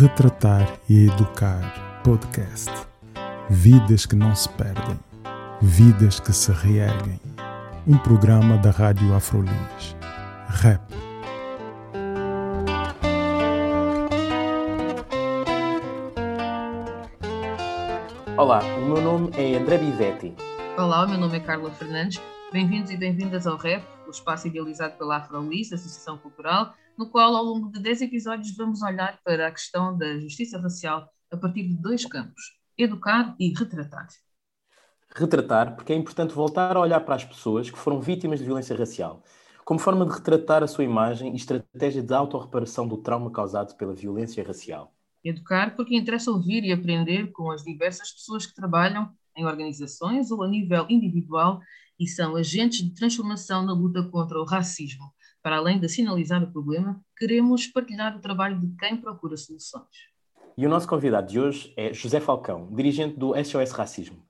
Retratar e Educar Podcast. Vidas que não se perdem, vidas que se reerguem. Um programa da Rádio Afrolis. Rap. Olá, o meu nome é André Bivetti. Olá, o meu nome é Carla Fernandes. Bem-vindos e bem-vindas ao REP, o espaço idealizado pela Afrolis, Associação Cultural, no qual, ao longo de 10 episódios, vamos olhar para a questão da justiça racial a partir de dois campos: educar e retratar. Retratar, porque é importante voltar a olhar para as pessoas que foram vítimas de violência racial, como forma de retratar a sua imagem e estratégia de autorreparação do trauma causado pela violência racial. Educar, porque interessa ouvir e aprender com as diversas pessoas que trabalham em organizações ou a nível individual e são agentes de transformação na luta contra o racismo, para além de sinalizar o problema, queremos partilhar o trabalho de quem procura soluções. E o nosso convidado de hoje é José Falcão, dirigente do SOS Racismo.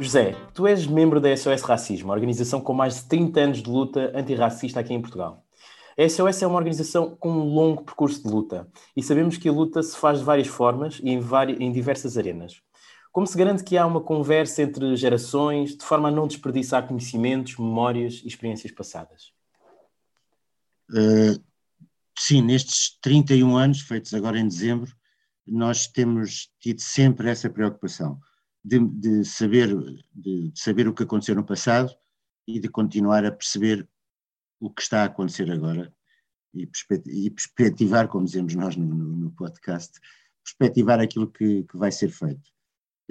José, tu és membro da SOS Racismo, uma organização com mais de 30 anos de luta antirracista aqui em Portugal. A SOS é uma organização com um longo percurso de luta e sabemos que a luta se faz de várias formas e em, em diversas arenas. Como se garante que há uma conversa entre gerações, de forma a não desperdiçar conhecimentos, memórias e experiências passadas? Uh, sim, nestes 31 anos, feitos agora em dezembro, nós temos tido sempre essa preocupação de, de saber, de, de, saber o que aconteceu no passado e de continuar a perceber o que está a acontecer agora e, perspectivar, como dizemos nós no, no, no podcast, perspectivar aquilo que, que vai ser feito.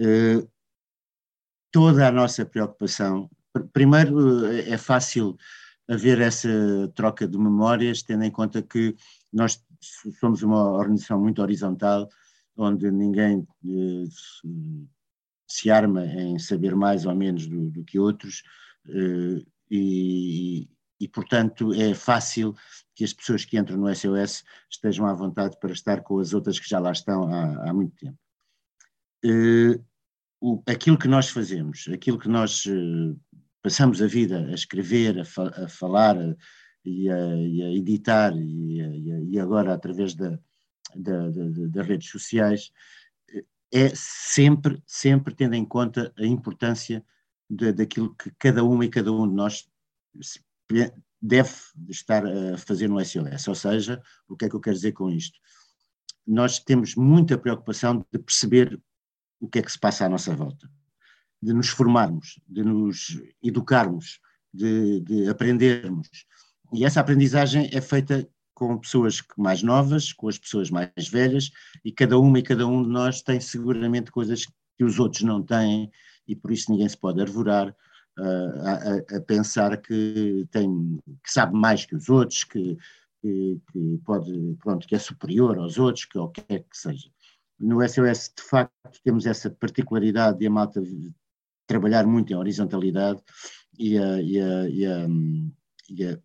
Eh, toda a nossa preocupação. Primeiro, eh, é fácil haver essa troca de memórias, tendo em conta que nós somos uma organização muito horizontal, onde ninguém eh, se arma em saber mais ou menos do, do que outros, e, e, portanto, é fácil que as pessoas que entram no SOS estejam à vontade para estar com as outras que já lá estão há, há muito tempo o, aquilo que nós fazemos, aquilo que nós uh, passamos a vida a escrever, a, fa a falar a, e, a, e, a, editar e, e agora através da, da, da, das redes sociais, eh, é sempre, sempre tendo em conta a importância de, daquilo que cada uma e cada um de nós deve estar a fazer no SOS. Ou seja, o que é que eu quero dizer com isto? Nós temos muita preocupação de perceber o que é que se passa à nossa volta, de nos formarmos, de nos educarmos, de, de aprendermos. E essa aprendizagem é feita com pessoas mais novas, com as pessoas mais velhas, e cada uma e cada um de nós tem seguramente coisas que os outros não têm, e por isso ninguém se pode arvorar uh, a, a, pensar que, tem, que sabe mais que os outros, que, que, que, pode, pronto, que é superior aos outros, que o que é que seja. No SOS, de facto, temos essa particularidade de a malta trabalhar muito em horizontalidade e a, e a, e a, e a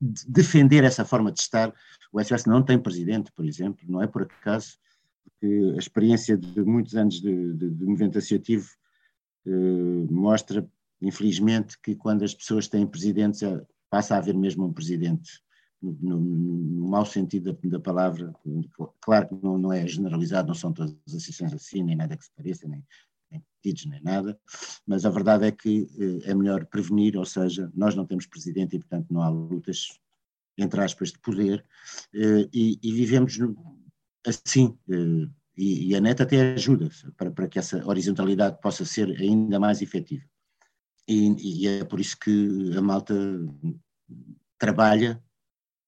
defender essa forma de estar. O SOS não tem presidente, por exemplo, não é por acaso, porque a experiência de muitos anos de, de, de movimento associativo eh, mostra, infelizmente, que quando as pessoas têm presidentes, eh, passa a haver mesmo um presidente no, no, mau sentido da, da, palavra, claro que não, não, é generalizado, não são todas as associações assim, nem nada que se pareça, nem, nem nem nada, mas a verdade é que eh, é melhor prevenir, ou seja, nós não temos presidente e, portanto, não há lutas, entre aspas, de poder, eh, e, e vivemos assim, eh, e, e, a NET até ajuda para, para que essa horizontalidade possa ser ainda mais efetiva. E, e é por isso que a malta trabalha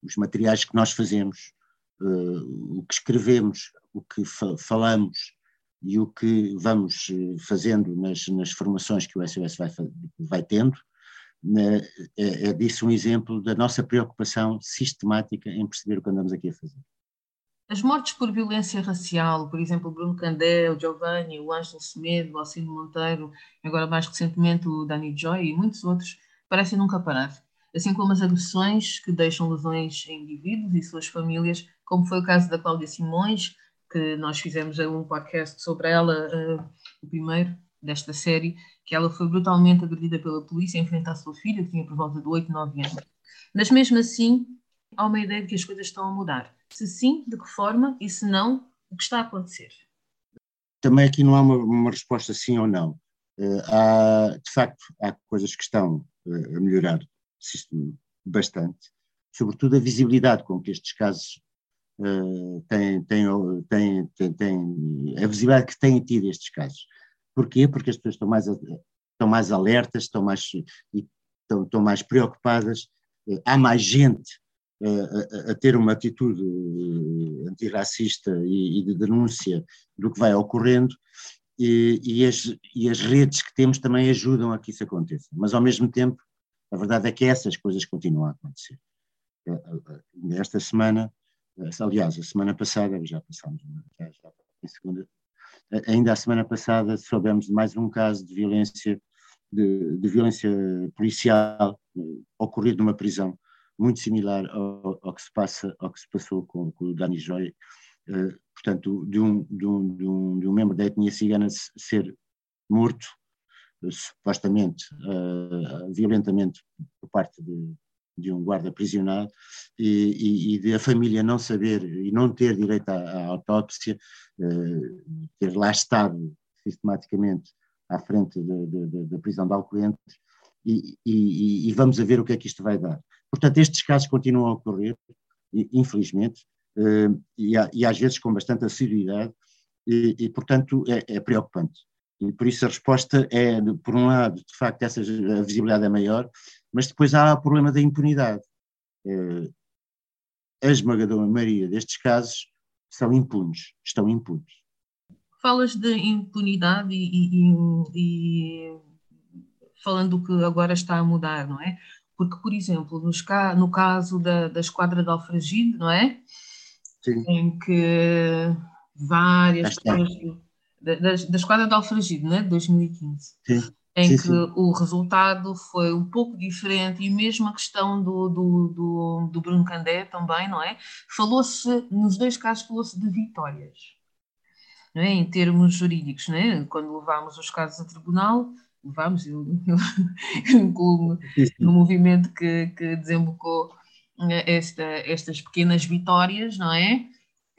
os materiais que nós fazemos, uh, o que escrevemos, o que fa falamos e o que vamos eh, fazendo nas, nas formações que o SOS vai, vai tendo, né, é, é disso um exemplo da nossa preocupação sistemática em perceber o que andamos aqui a fazer. As mortes por violência racial, por exemplo, Bruno Candé, o Giovanni, o Ângelo Semedo, o Alcino Monteiro, agora mais recentemente o Danny Joy e muitos outros, parecem nunca parar assim como as agressões que deixam lesões em indivíduos e suas famílias, como foi o caso da Cláudia Simões, que nós fizemos um podcast sobre ela, uh, o primeiro, desta série, que ela foi brutalmente agredida pela polícia em frente à sua filha, que tinha por volta de 8, 9 anos. Mas mesmo assim, há uma ideia de que as coisas estão a mudar. Se sim, de que forma? E se não, o que está a acontecer? Também aqui não há uma, uma resposta sim ou não. Uh, há, de facto, há coisas que estão uh, a melhorar bastante, sobretudo a visibilidade com que estes casos uh, têm, têm, têm, têm, a visibilidade que têm tido estes casos. Porquê? Porque as pessoas estão mais, estão mais alertas, estão mais, estão, estão mais preocupadas, há mais gente a, a, ter uma atitude eh, antirracista e, e, de denúncia do que vai ocorrendo, e, e, as, e as redes que temos também ajudam a que isso aconteça. Mas, ao mesmo tempo, a verdade é que essas coisas continuam a acontecer. Eh, eh, esta semana, aliás, a semana passada, já passámos, já, já em segunda, ainda a semana passada soubemos de mais um caso de violência, de, de violência policial ocorrido numa prisão muito similar ao, ao, que se passa, ao que se passou com, com o Dani Joy, portanto, de um, de, um, de, um, de um membro da etnia cigana ser morto, supostamente, uh, violentamente, por parte de, de um guarda prisionado, e, e, e, de a família não saber e não ter direito à, à autópsia, ter lá estado sistematicamente à frente da prisão de Alcoentre, e, e, vamos a ver o que é que isto vai dar. Portanto, estes casos continuam a ocorrer, infelizmente, eh, e, às vezes com bastante assiduidade, e, e portanto é, é, preocupante. E por isso a resposta é, por um lado, de facto, essa, a visibilidade é maior, mas depois há o problema da impunidade. Eh, a esmagadora maioria destes casos são impunes, estão impunes. Falas de impunidade e, e, e falando do que agora está a mudar, não é? Porque, por exemplo, nos, no caso da, da esquadra de Alfragide, não é? Sim. Em que várias pessoas. Da, da, esquadra de Alfragide, não é? De 2015. Sim. Em sim, que sim. o resultado foi um pouco diferente, e mesmo a questão do, do, do, do Bruno Candé também, não é? Falou-se, nos dois casos, falou-se de vitórias, não é? Em termos jurídicos, não é? Quando levámos os casos a tribunal, vamos, eu, eu, eu incluo no movimento que, que desembocou eh, esta, estas pequenas vitórias, não é?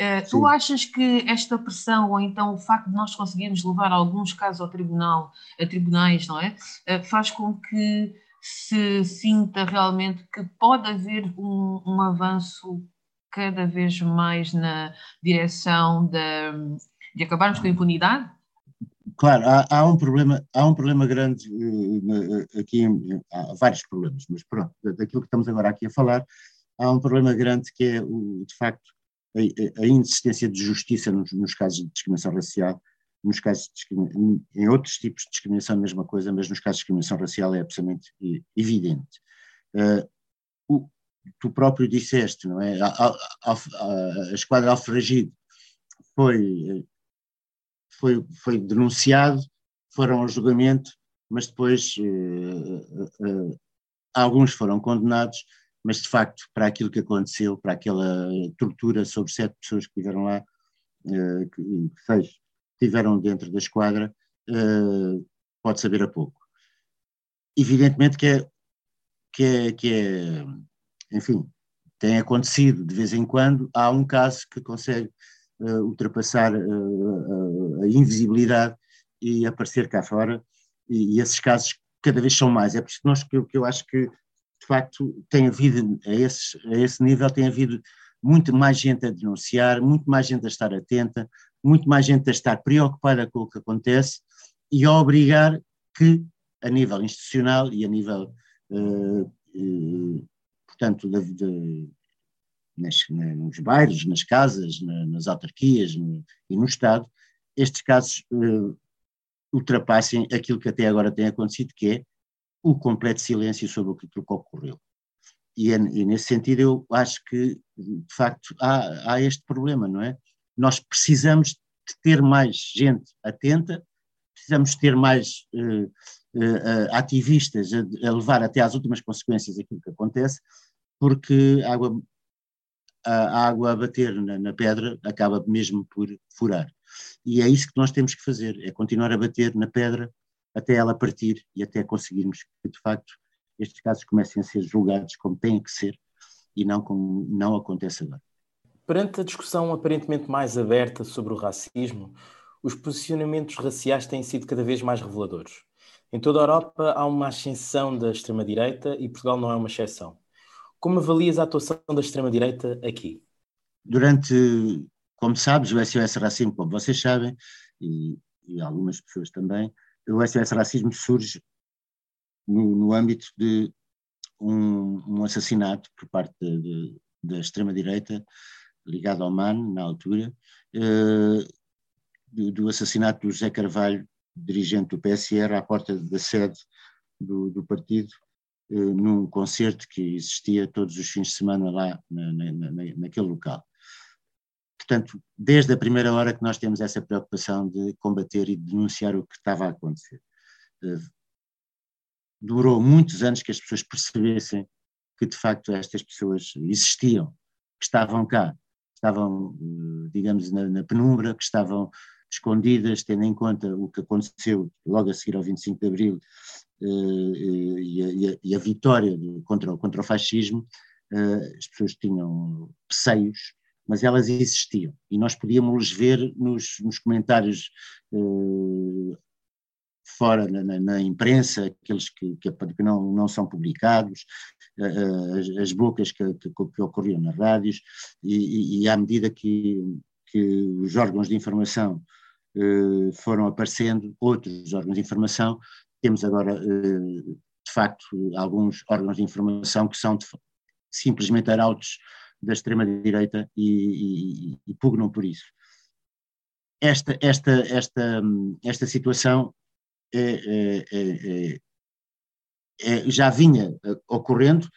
Uh, tu achas que esta pressão, ou então o facto de nós conseguirmos levar alguns casos ao tribunal, a tribunais, não é? Uh, faz com que se sinta realmente que pode haver um, um avanço cada vez mais na direção de, de acabarmos com a impunidade? claro, há, há, um problema, há um problema grande uh, aqui, há vários problemas, mas pronto, daquilo que estamos agora aqui a falar, há um problema grande que é, o, de facto, a, a inexistência de justiça nos, nos, casos de discriminação racial, nos casos em outros tipos de discriminação a mesma coisa, mas nos casos de discriminação racial é absolutamente evidente. Uh, o, tu próprio disseste, não é? A, a, a, esquadra Alfragide foi foi, foi denunciado, foram ao julgamento, mas depois uh, uh, alguns foram condenados, mas de facto, para aquilo que aconteceu, para aquela tortura sobre sete pessoas que estiveram lá, uh, que, seis estiveram dentro da esquadra, pode saber a pouco. Evidentemente que é, que é, que é, enfim, tem acontecido de vez em quando, há um caso que consegue uh, ultrapassar a invisibilidade e aparecer cá fora, e, esses casos cada vez são mais. É por isso que, nós, que eu acho que, de facto, tem havido, a, esses, a esse nível, tem havido muito mais gente a denunciar, muito mais gente a estar atenta, muito mais gente a estar preocupada com o que acontece e a obrigar que, a nível institucional e a nível, uh, uh, portanto, de, de, nas, nos bairros, nas casas, nas autarquias no, e no Estado, estes casos uh, ultrapassem aquilo que até agora tem acontecido, que é o completo silêncio sobre o que, ocorreu. E, é, e, nesse sentido eu acho que, de facto, há, há este problema, não é? Nós precisamos de ter mais gente atenta, precisamos ter mais uh, uh, ativistas a, a, levar até às últimas consequências aquilo que acontece, porque a água a água a bater na, na, pedra acaba mesmo por furar. e é isso que nós temos que fazer, é continuar a bater na pedra até ela partir e até conseguirmos que, de facto, estes casos comecem a ser julgados como têm que ser e não como não acontece agora. Perante a discussão aparentemente mais aberta sobre o racismo, os posicionamentos raciais têm sido cada vez mais reveladores. Em toda a Europa há uma ascensão da extrema-direita e Portugal não é uma exceção. Como avalias a atuação da extrema-direita aqui? Durante, como sabes, o SOS Racismo, como vocês sabem, e, e algumas pessoas também, o SOS Racismo surge no, no âmbito de um, um, assassinato por parte de, de, da extrema-direita ligado ao MAN, na altura, eh, do, do, assassinato do José Carvalho, dirigente do PSR, à porta da sede do, do partido, eh, num concerto que existia todos os fins de semana lá na, na, naquele local. Portanto, desde a primeira hora que nós temos essa preocupação de combater e denunciar o que estava a acontecer. Eh, durou muitos anos que as pessoas percebessem que de facto estas pessoas existiam, que estavam cá, estavam, eh, digamos, na, na, penumbra, que estavam escondidas, tendo em conta o que aconteceu logo a seguir ao 25 de Abril eh, e, a, e, a, e, a, vitória de, contra, contra o fascismo, as pessoas tinham receios, mas elas existiam. E nós podíamos ver nos, nos comentários fora na, na, imprensa, aqueles que, que, não, não são publicados, as, as bocas que, que, que, ocorriam nas rádios, e, e, à medida que, que os órgãos de informação eh, foram aparecendo, outros órgãos de informação, temos agora, de facto, alguns órgãos de informação que são de, simplesmente arautos da extrema-direita e, e, e pugnam por isso. Esta, esta, esta, esta situação é, é, é, é, já vinha ocorrendo,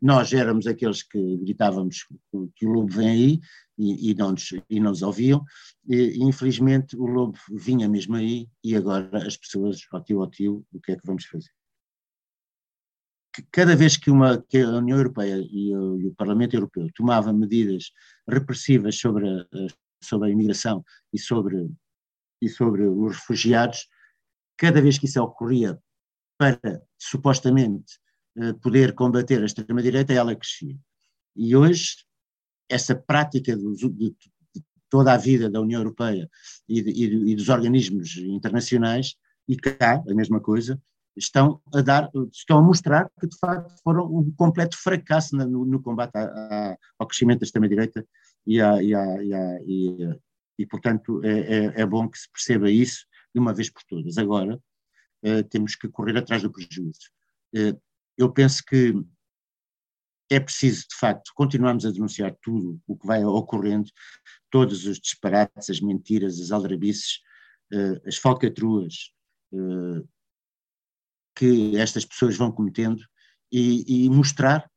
nós éramos aqueles que gritávamos que o lobo vem aí e, e, não, nos, e não nos ouviam, e, infelizmente o lobo vinha mesmo aí e agora as pessoas, ó tio, ó tio, o que é que vamos fazer? Cada vez que, uma, que a União Europeia e o, e o Parlamento Europeu tomava medidas repressivas sobre a, sobre a imigração e sobre, e sobre os refugiados, cada vez que isso ocorria para, supostamente, eh, poder combater a extrema-direita, ela crescia. E hoje, essa prática de, de, de toda a vida da União Europeia e, de, e, dos organismos internacionais, e cá, a mesma coisa, estão a dar, estão a mostrar que de facto foram um completo fracasso no, no combate a, a, ao crescimento da extrema-direita e, e, e, e, portanto, é, é, é, bom que se perceba isso de uma vez por todas. Agora, uh, temos que correr atrás do prejuízo. Uh, eu penso que é preciso, de facto, continuarmos a denunciar tudo o que vai ocorrendo, todos os disparates, as mentiras, as aldrabices, uh, as falcatruas que estas pessoas vão cometendo e, e mostrar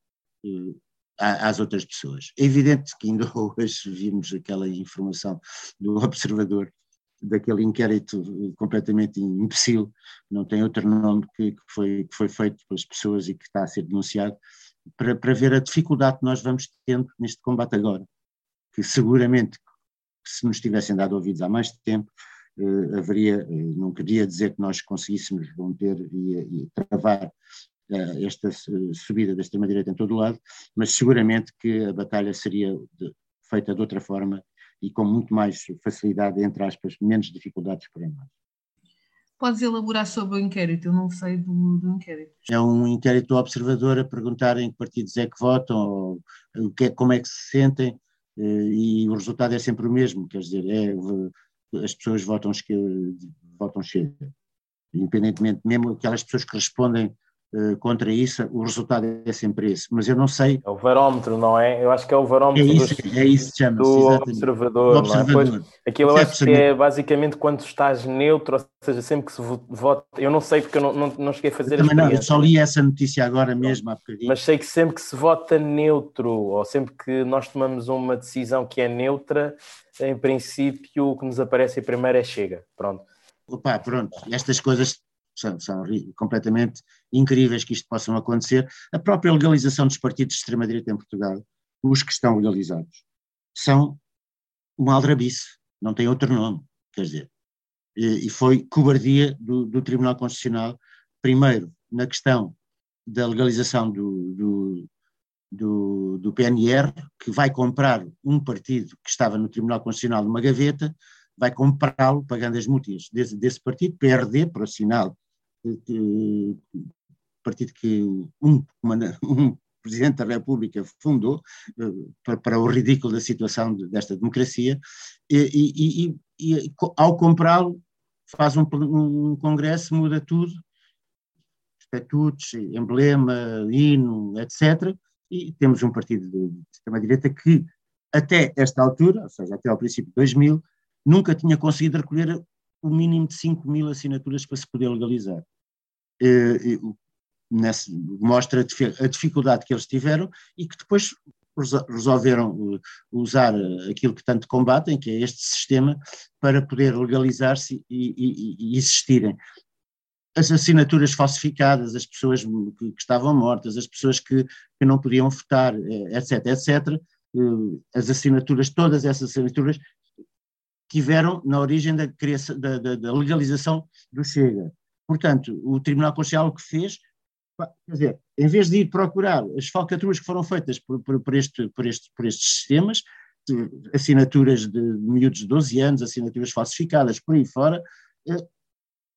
às outras pessoas. É evidente que ainda hoje vimos aquela informação do observador daquele inquérito completamente imbecil, não tem outro nome que, que, foi, que foi feito pelas pessoas e que está a ser denunciado, para, para ver a dificuldade que nós vamos tendo neste combate agora, que seguramente, se nos tivessem dado ouvidos há mais tempo, eh, haveria, eh, não queria dizer que nós conseguíssemos romper e, e travar eh, esta subida da extrema-direita em todo o lado, mas seguramente que a batalha seria de, feita de outra forma e com muito mais facilidade, entre aspas, menos dificuldades para nós. Podes elaborar sobre o inquérito? Eu não sei do, do inquérito. É um inquérito observador a perguntar em que partidos é que votam, ou, o que é, como é que se sentem, eh, e o resultado é sempre o mesmo, quer dizer, é, as pessoas votam, votam. Independentemente, mesmo aquelas pessoas que respondem contra isso, o resultado é sempre esse. Mas eu não sei. É o varómetro, não é? Eu acho que é o varómetro é isso, do, é isso do observador. observador. Não é? Pois, aquilo eu acho que é basicamente quando estás neutro, ou seja, sempre que se vota. Eu não sei porque eu não, não, não cheguei a fazer eu Também não, eu só li essa notícia agora mesmo há bocadinho. Mas sei que sempre que se vota neutro, ou sempre que nós tomamos uma decisão que é neutra, em princípio o que nos aparece primeiro é chega. Pronto. Opa, pronto, estas coisas são, são completamente incríveis que isto possam acontecer. A própria legalização dos partidos de extrema-direita em Portugal, os que estão legalizados, são uma aldrabice, não tem outro nome. quer dizer, e, e foi cobardia do, do, Tribunal Constitucional, primeiro na questão da legalização do, do, do, do PNR, que vai comprar um partido que estava no Tribunal Constitucional numa gaveta, vai comprá-lo pagando as multas desse, desse partido, PRD, por sinal, partido que um, um Presidente da República fundou, uh, para, para, o ridículo da situação de, desta democracia, e, e, e, e ao comprá-lo faz um, um, congresso, muda tudo, estatutos, emblema, hino, etc., e temos um partido de extrema-direita que, até esta altura, ou seja, até ao princípio de 2000, nunca tinha conseguido recolher o mínimo de 5 mil assinaturas para se poder legalizar. Eh, nessa, mostra a dificuldade que eles tiveram e que depois resolveram usar aquilo que tanto combatem, que é este sistema, para poder legalizar-se e, e, e, existirem. As assinaturas falsificadas, as pessoas que, estavam mortas, as pessoas que, que, não podiam votar, etc., eh, etc., eh, as assinaturas, todas essas assinaturas tiveram na origem da, criação, da, da, da legalização do Chega. Portanto, o Tribunal Constitucional o que fez quer dizer, em vez de ir procurar as falcatruas que foram feitas por, por, por, este, por, este, por estes sistemas, assinaturas de miúdos de 12 anos, assinaturas falsificadas, por aí fora, eh,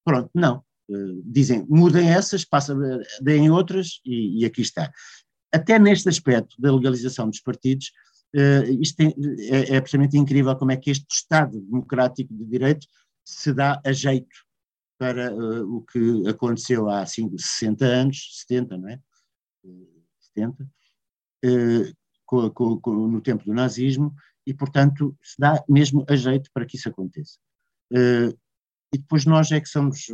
pronto, não. Eh, dizem, mudem essas, passem, deem outras e, e, aqui está. Até neste aspecto da legalização dos partidos, eh, isto é, é absolutamente incrível como é que este Estado democrático de direito se dá a jeito para uh, o que aconteceu há 5, 60 anos, 70, não é? 70, uh, eh, com, com, com, no tempo do nazismo, e, portanto, se dá mesmo a jeito para que isso aconteça. Uh, e depois nós é que somos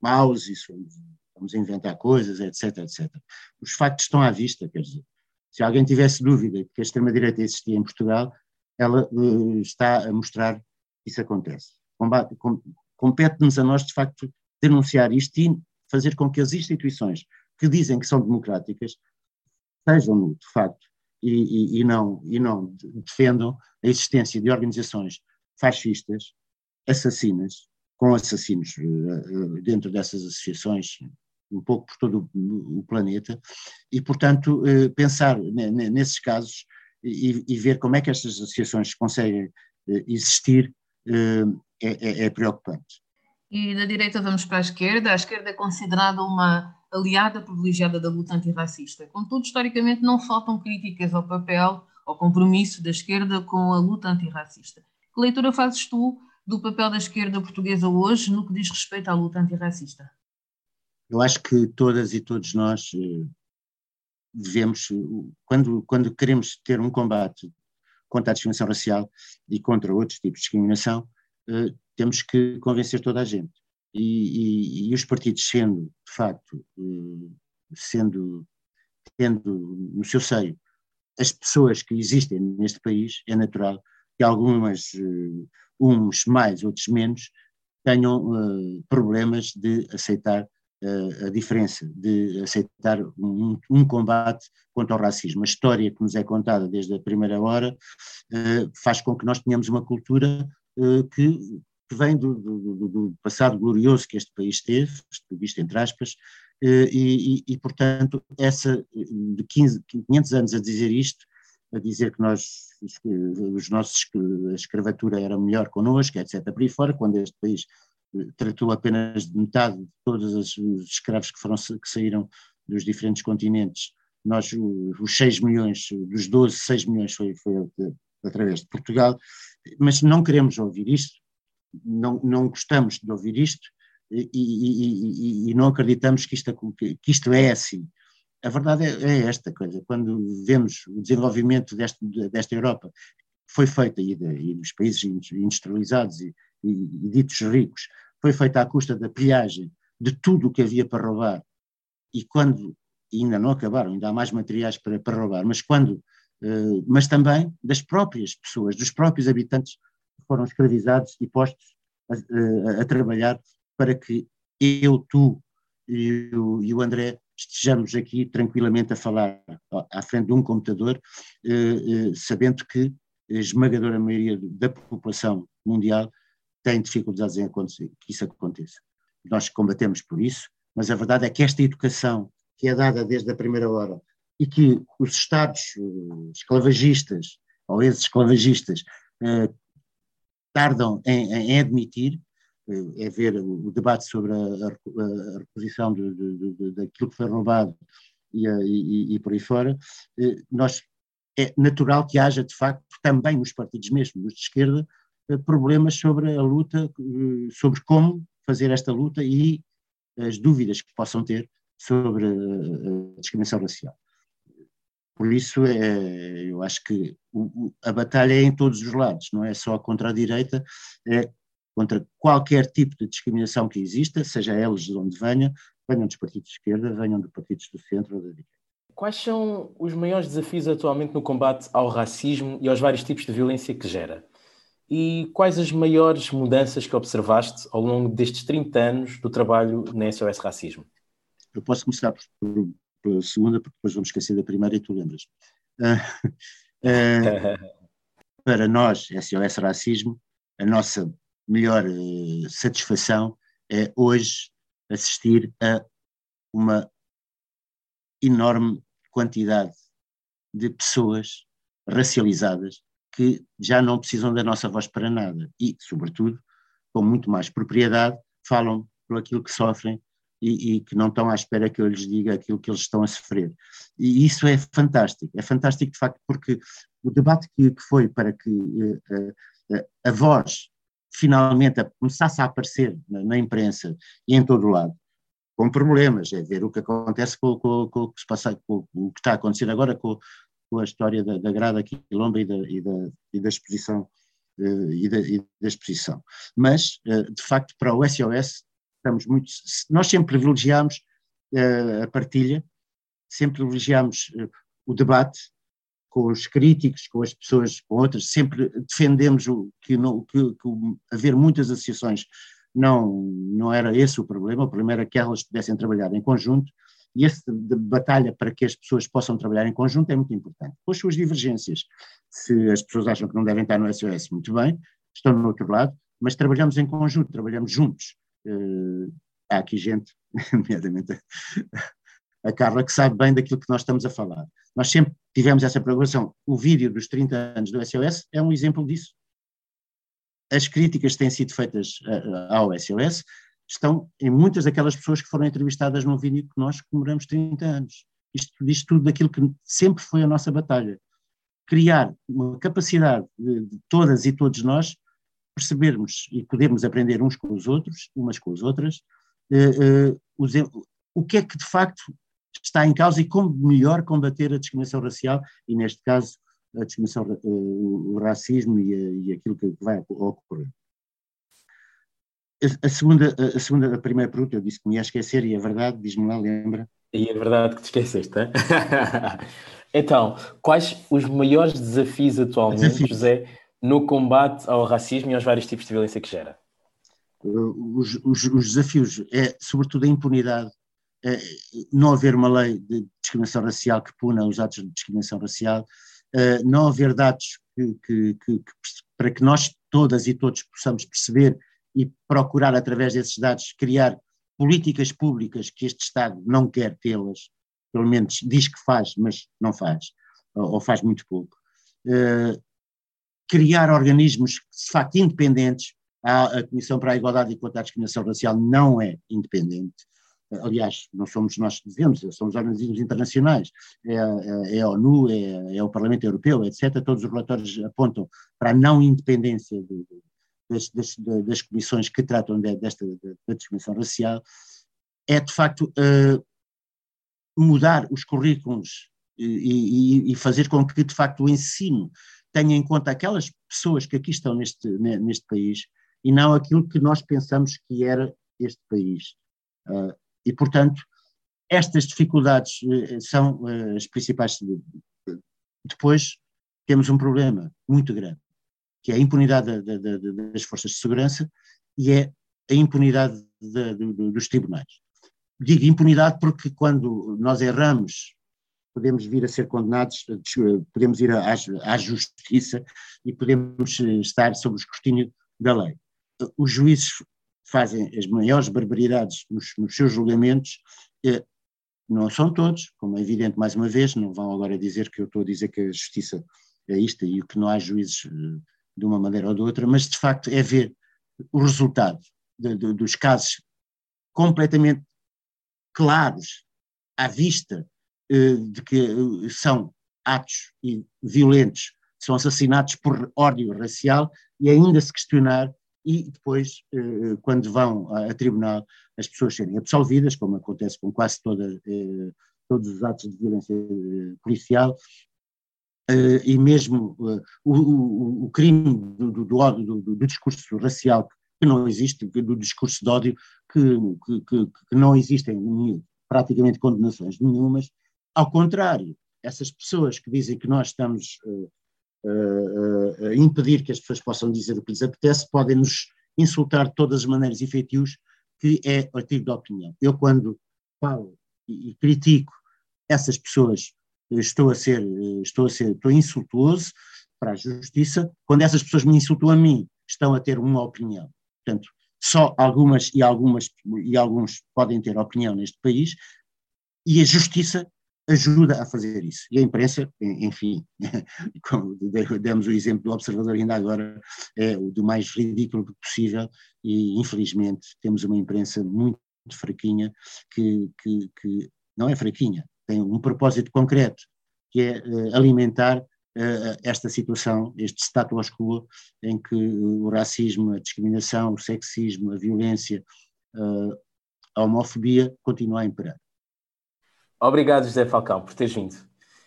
maus e somos, vamos inventar coisas, etc, etc. Os factos estão à vista, quer dizer, se alguém tivesse dúvida que a extrema-direita existia em Portugal, ela está a mostrar que isso acontece. Com, compete-nos a nós, de facto, denunciar isto e fazer com que as instituições que dizem que são democráticas sejam, de facto, e, e, e, não, e não defendam a existência de organizações fascistas, assassinas, com assassinos uh, dentro dessas associações, um pouco por todo o, planeta, e, portanto, uh, pensar nesses casos e, e, ver como é que estas associações conseguem uh, existir é, é, é preocupante. E da direita vamos para a esquerda. A esquerda é considerada uma aliada privilegiada da luta antirracista. Contudo, historicamente, não faltam críticas ao papel, ao compromisso da esquerda com a luta antirracista. Que leitura fazes tu do papel da esquerda portuguesa hoje no que diz respeito à luta antirracista? Eu acho que todas e todos nós eh, devemos, quando, quando queremos ter um combate contra a discriminação racial e contra outros tipos de discriminação, eh, temos que convencer toda a gente. E, e, e os partidos sendo, de facto, eh, sendo, tendo no seu seio as pessoas que existem neste país, é natural que algumas, eh, uns mais, outros menos, tenham problemas de aceitar a diferença, de aceitar um, um, combate contra o racismo. A história que nos é contada desde a primeira hora faz com que nós tenhamos uma cultura que que vem do, do, do, passado glorioso que este país teve, visto entre aspas, eh, e, e, e, portanto, essa de 15, 500 anos a dizer isto, a dizer que nós, os nossos, a escravatura era melhor connosco, etc., por aí fora, quando este país eh, tratou apenas de metade de todos os escravos que, foram, que saíram dos diferentes continentes, nós, os 6 milhões, dos 12, 6 milhões foi, foi através de Portugal, mas não queremos ouvir isto, não, não gostamos de ouvir isto e, e, e, e não acreditamos que isto, que isto é assim. A verdade é, é, esta coisa, quando vemos o desenvolvimento deste, desta Europa, foi feita, e, e dos países industrializados e, e, ditos ricos, foi feita à custa da pilhagem de tudo o que havia para roubar, e quando, ainda não acabaram, ainda há mais materiais para, para roubar, mas quando, uh, mas também das próprias pessoas, dos próprios habitantes foram escravizados e postos a, a, a trabalhar para que eu, tu e o, e o, André estejamos aqui tranquilamente a falar à frente de um computador, eh, eh, sabendo que a esmagadora maioria da população mundial têm dificuldades em acontecer, que isso aconteça. Nós combatemos por isso, mas a verdade é que esta educação que é dada desde a primeira hora e que os Estados uh, esclavagistas ou ex-esclavagistas uh, tardam em, em admitir, uh, é ver o, debate sobre a, a, reposição de, de, de, daquilo que foi roubado e, e, e por aí fora, nós é natural que haja, de facto, também nos partidos mesmo, os de esquerda, problemas sobre a luta, sobre como fazer esta luta e as dúvidas que possam ter sobre a discriminação racial. Por isso, é, eu acho que o, a batalha é em todos os lados, não é só contra a direita, é contra qualquer tipo de discriminação que exista, seja eles de onde venham, venham dos partidos de esquerda, venham de partidos do centro ou da direita. Quais são os maiores desafios atualmente no combate ao racismo e aos vários tipos de violência que gera? E quais as maiores mudanças que observaste ao longo destes 30 anos do trabalho na SOS Racismo? Eu posso começar por, pela segunda, porque depois vamos esquecer da primeira e tu lembras. Uh, uh, para nós, SOS Racismo, a nossa melhor uh, satisfação é hoje assistir a uma enorme quantidade de pessoas racializadas que já não precisam da nossa voz para nada e, sobretudo, com muito mais propriedade, falam por aquilo que sofrem e, e, que não estão à espera que eu lhes diga aquilo que eles estão a sofrer. E isso é fantástico, é fantástico de facto porque o debate que, que foi para que uh, uh, a voz finalmente começasse a aparecer na, na, imprensa e em todo o lado, com problemas, é ver o que acontece com, com, com com, o que está acontecendo agora com, com a história da, da grada quilomba e da, e da, e da exposição uh, e, da, e da exposição. Mas, de facto, para o SOS estamos muito. Nós sempre privilegiamos uh, a partilha, sempre privilegiamos o debate com os críticos, com as pessoas, com outras, sempre defendemos o, que, não, que, que haver muitas associações não, não era esse o problema, o problema era que elas pudessem trabalhar em conjunto e esse de batalha para que as pessoas possam trabalhar em conjunto é muito importante. Com as suas divergências, se as pessoas acham que não devem estar no SOS, muito bem, estão no outro lado, mas trabalhamos em conjunto, trabalhamos juntos. Uh, há aqui gente, nomeadamente a, Carla, que sabe bem daquilo que nós estamos a falar. Nós sempre tivemos essa preocupação. O vídeo dos 30 anos do SOS é um exemplo disso. As críticas têm sido feitas uh, ao SOS estão em muitas daquelas pessoas que foram entrevistadas no vídeo que nós comemoramos 30 anos. Isto diz tudo daquilo que sempre foi a nossa batalha. Criar uma capacidade de, de todas e todos nós percebermos e podermos aprender uns com os outros, umas com as outras, uh, uh, o que é que de facto está em causa e como melhor combater a discriminação racial e, neste caso, a discriminação, uh, o racismo e, e, aquilo que vai ocorrer. A, a, segunda, a segunda, a primeira pergunta, eu disse que me ia esquecer e é verdade, diz-me lá, lembra? E é verdade que te esqueceste, é? então, quais os maiores desafios atualmente, desafios. José, no combate ao racismo e aos vários tipos de violência que gera? Os, os, os desafios é, sobretudo, a impunidade, é, não haver uma lei de discriminação racial que puna os atos de discriminação racial, é, não haver dados que, que, que, para que nós todas e todos possamos perceber e procurar, através desses dados, criar políticas públicas que este Estado não quer tê-las, pelo menos diz que faz, mas não faz, ou faz muito pouco. É, criar organismos, de facto, independentes. A, Comissão para a Igualdade e contra a Discriminação Racial não é independente. Aliás, não somos nós que dizemos, somos organismos internacionais, é, é, é a ONU, é, é, o Parlamento Europeu, etc. Todos os relatórios apontam para a não independência de, das, das, das, comissões que tratam de, desta da discriminação racial. É, de facto, uh, mudar os currículos e, e, e, fazer com que, de facto, o ensino tenha em conta aquelas pessoas que aqui estão neste, neste país e não aquilo que nós pensamos que era este país. Uh, e, portanto, estas dificuldades uh, são uh, as principais. Depois temos um problema muito grande, que é a impunidade da, da, da, das forças de segurança e é a impunidade dos tribunais. Digo impunidade porque quando nós erramos podemos vir a ser condenados, podemos ir à, à justiça e podemos eh, estar sob o escrutínio da lei. os juízes fazem as maiores barbaridades nos, nos seus julgamentos, eh, não são todos, como é evidente, mais uma vez, não vão agora dizer que eu estou a dizer que a justiça é isto e que não há juízes eh, de uma maneira ou de outra, mas de facto é ver o resultado de, de, dos casos completamente claros, à vista, eh, de que são atos violentos, são assassinatos por ódio racial e ainda se questionar e depois, eh, quando vão a, tribunal, as pessoas serem absolvidas, como acontece com quase toda, eh, todos os atos de violência eh, policial, e mesmo o, o, o crime do, do, do, do, discurso racial que não existe, do discurso de ódio que, que, que não existem praticamente condenações nenhumas, ao contrário, essas pessoas que dizem que nós estamos uh, impedir que as pessoas possam dizer o que lhes apetece, podem nos insultar de todas as maneiras e feitios, que é artigo de opinião. Eu, quando falo e, e critico essas pessoas, estou a ser, estou a ser, estou insultuoso para a justiça, quando essas pessoas me insultam a mim, estão a ter uma opinião. Portanto, só algumas e algumas e alguns podem ter opinião neste país, e a justiça ajuda a fazer isso. E a imprensa, enfim, como demos o exemplo do Observador ainda agora, é o do mais ridículo possível e, infelizmente, temos uma imprensa muito fraquinha que, que, que não é fraquinha, tem um propósito concreto, que é uh, alimentar uh, esta situação, este status quo em que o racismo, a discriminação, o sexismo, a violência, a homofobia continua a imperar. Obrigado, José Falcão, por teres vindo.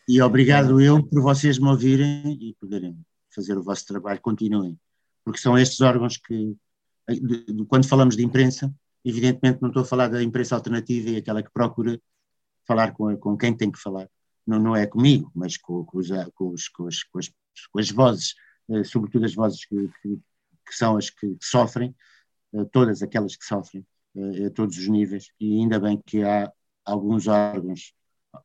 E obrigado eu por vocês me ouvirem e poderem fazer o vosso trabalho. Continuem, porque são estes órgãos que, quando falamos de imprensa, evidentemente não estou a falar da imprensa alternativa e aquela que procura falar com, com quem tem que falar. Não, não é comigo, mas com, com, os, com, os, com, as, com, as, vozes, eh, sobretudo as vozes que, que, que são as que sofrem, eh, todas aquelas que sofrem, eh, a todos os níveis, e ainda bem que há alguns órgãos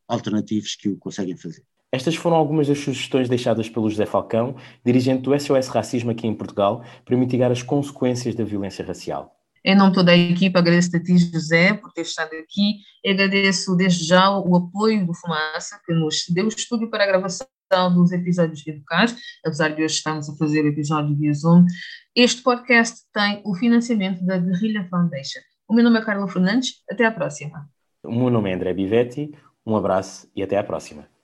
alternativos que o conseguem fazer. Estas foram algumas das sugestões deixadas pelo José Falcão, dirigente do SOS Racismo aqui em Portugal, para mitigar as consequências da violência racial. Em nome de toda a equipa, agradeço a ti, José, por ter estado aqui. Agradeço desde já o apoio do Fumaça, que nos deu o estúdio para a gravação dos episódios de Educar, apesar de hoje estarmos a fazer episódio via Zoom. Este podcast tem o financiamento da Guerrilla Foundation. O meu nome é Carla Fernandes. Até à próxima. O meu nome é André Bivetti, um abraço e até à próxima.